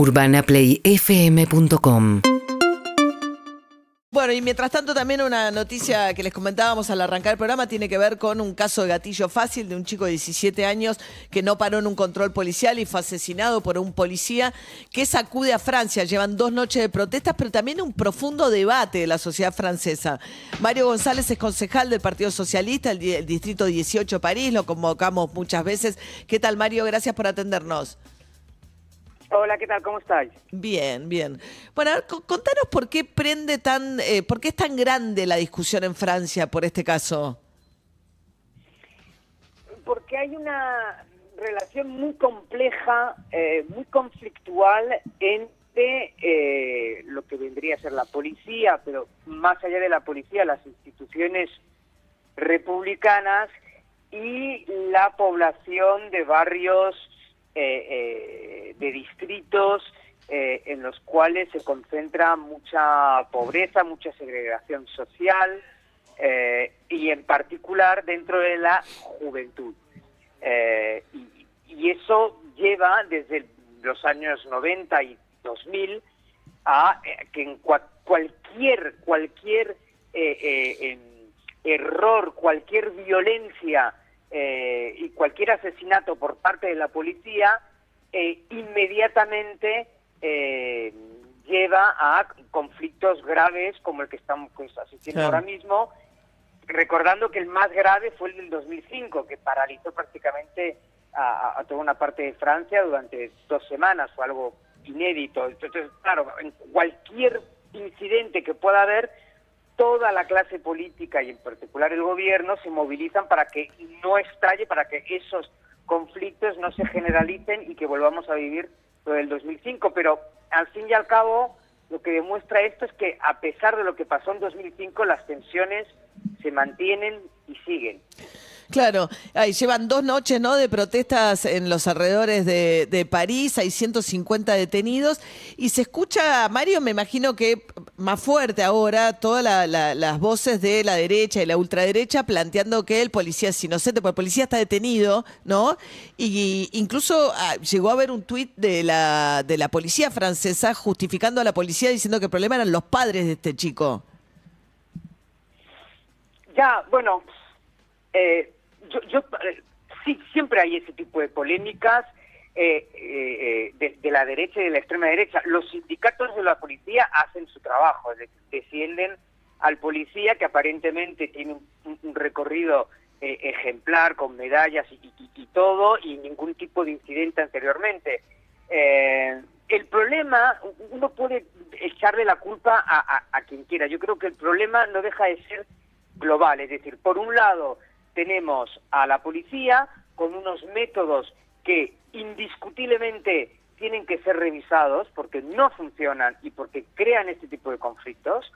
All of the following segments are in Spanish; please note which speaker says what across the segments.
Speaker 1: UrbanaPlayFM.com
Speaker 2: Bueno, y mientras tanto también una noticia que les comentábamos al arrancar el programa tiene que ver con un caso de gatillo fácil de un chico de 17 años que no paró en un control policial y fue asesinado por un policía que sacude a Francia. Llevan dos noches de protestas, pero también un profundo debate de la sociedad francesa. Mario González es concejal del Partido Socialista, el, di- el Distrito 18 de París, lo convocamos muchas veces. ¿Qué tal, Mario? Gracias por atendernos.
Speaker 3: Hola, ¿qué tal? ¿Cómo estáis?
Speaker 2: Bien, bien. Bueno, a ver, co- contanos por qué prende tan, eh, por qué es tan grande la discusión en Francia por este caso.
Speaker 3: Porque hay una relación muy compleja, eh, muy conflictual entre eh, lo que vendría a ser la policía, pero más allá de la policía, las instituciones republicanas y la población de barrios, eh, eh, de distritos eh, en los cuales se concentra mucha pobreza, mucha segregación social eh, y en particular dentro de la juventud. Y, y eso lleva desde los años 90 y 2000 a que en cua- cualquier cualquier eh, error, cualquier violencia eh, y cualquier asesinato por parte de la policía eh, inmediatamente eh, lleva a conflictos graves como el que estamos pues, asistiendo ahora mismo recordando que el más grave fue el del 2005, que paralizó prácticamente a, a- toda una parte de Francia durante dos semanas, fue algo inédito. Entonces, claro, en cualquier incidente que pueda haber, toda la clase política y en particular el gobierno se movilizan para que no estalle, para que esos conflictos no se generalicen y que volvamos a vivir lo del 2005. Pero al fin y al cabo, lo que demuestra esto es que a pesar de lo que pasó en 2005, las tensiones se mantienen y siguen.
Speaker 2: Claro, ahí llevan dos noches ¿no? de protestas en los alrededores de, de París, hay 150 detenidos y se escucha, Mario, me imagino que más fuerte ahora, todas la- la- las voces de la derecha y la ultraderecha planteando que el policía es inocente, porque el policía está detenido, ¿no? Y incluso ah, llegó a haber un tuit de la, de la policía francesa justificando a la policía diciendo que el problema eran los padres de este chico.
Speaker 3: Ya, bueno, eh, yo, yo eh, sí, siempre hay ese tipo de polémicas eh, eh, eh, de, de la derecha y de la extrema derecha. Los sindicatos de la policía hacen su trabajo, defienden al policía que aparentemente tiene un, recorrido eh, ejemplar con medallas y, todo y ningún tipo de incidente anteriormente. El problema, uno puede echarle la culpa a quien quiera. Yo creo que el problema no deja de ser global. Es decir, por un lado tenemos a la policía con unos métodos que indiscutiblemente tienen que ser revisados porque no funcionan y porque crean este tipo de conflictos.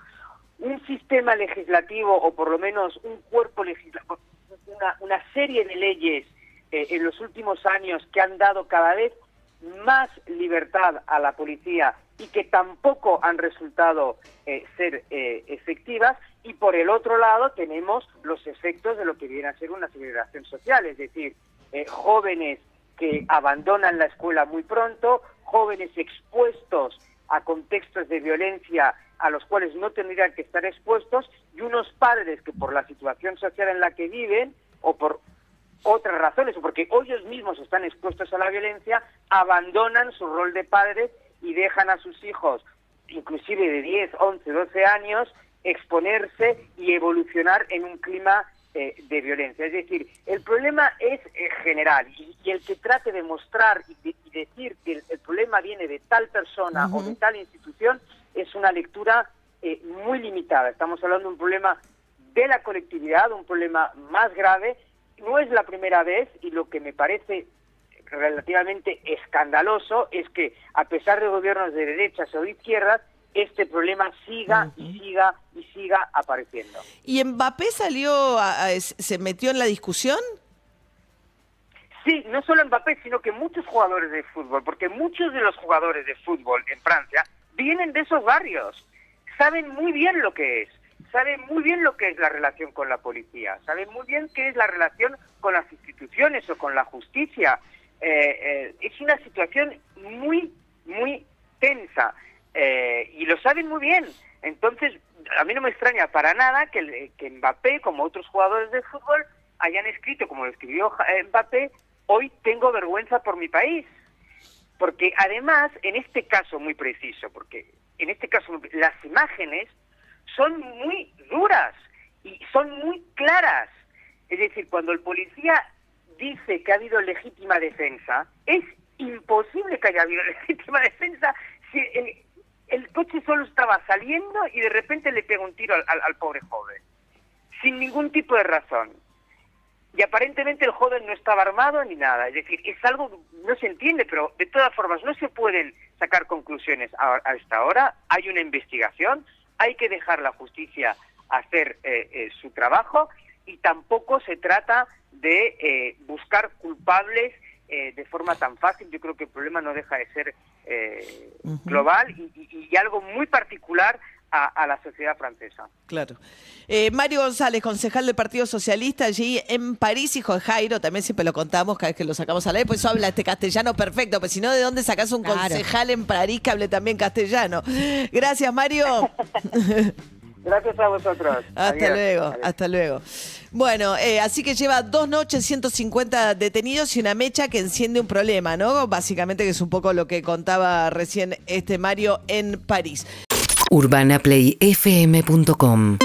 Speaker 3: Un sistema legislativo o por lo menos un cuerpo legislativo, una, serie de leyes eh, en los últimos años que han dado cada vez más libertad a la policía y que tampoco han resultado eh, ser eh, efectivas y por el otro lado tenemos los efectos de lo que viene a ser una segregación social, es decir, eh, jóvenes que abandonan la escuela muy pronto, jóvenes expuestos a contextos de violencia a los cuales no tendrían que estar expuestos y unos padres que por la situación social en la que viven o por otras razones o porque ellos mismos están expuestos a la violencia, abandonan su rol de padres y dejan a sus hijos, inclusive de 10, 11, 12 años, exponerse y evolucionar en un clima eh, de violencia. Es decir, el problema es eh, general y, y el que trate de mostrar y, de- y decir que el, el problema viene de tal persona o de tal institución es una lectura eh, muy limitada. Estamos hablando de un problema de la colectividad, un problema más grave. No es la primera vez y lo que me parece relativamente escandaloso es que a pesar de gobiernos de derechas o de izquierdas, este problema siga y siga y siga apareciendo.
Speaker 2: ¿Y Mbappé salió, a- a- se metió en la discusión?
Speaker 3: Sí, no solo Mbappé, sino que muchos jugadores de fútbol, porque muchos de los jugadores de fútbol en Francia vienen de esos barrios, saben muy bien lo que es, saben muy bien lo que es la relación con la policía, saben muy bien qué es la relación con las instituciones o con la justicia. Eh, eh, es una situación muy, muy lo saben muy bien. Entonces, a mí no me extraña para nada que, que Mbappé, como otros jugadores de fútbol, hayan escrito, como lo escribió Mbappé, hoy tengo vergüenza por mi país. Porque además, en este caso muy preciso, porque en este caso las imágenes son muy duras y son muy claras. Es decir, cuando el policía dice que ha habido legítima defensa, es imposible que haya habido legítima defensa si el, coche solo estaba saliendo y de repente le pega un tiro al pobre joven, sin ningún tipo de razón y aparentemente el joven no estaba armado ni nada. Es decir, es algo, no se entiende, pero de todas formas no se pueden sacar conclusiones a, esta hora. Hay una investigación, hay que dejar la justicia hacer eh, eh, su trabajo y tampoco se trata de eh, buscar culpables de forma tan fácil. Yo creo que el problema no deja de ser global y, y algo muy particular a, la sociedad francesa.
Speaker 2: Claro. Eh, Mario González, concejal del Partido Socialista allí en París, hijo de Jairo, también siempre lo contamos cada vez que lo sacamos a la vez, pues habla este castellano perfecto, pues si no, ¿de dónde sacas un concejal en París que hable también castellano? Gracias, Mario.
Speaker 3: Gracias a vosotros.
Speaker 2: Hasta luego, hasta luego. Bueno, eh, así que lleva dos noches, 150 detenidos y una mecha que enciende un problema, ¿no? Básicamente que es un poco lo que contaba recién este Mario en París. UrbanaPlayFM.com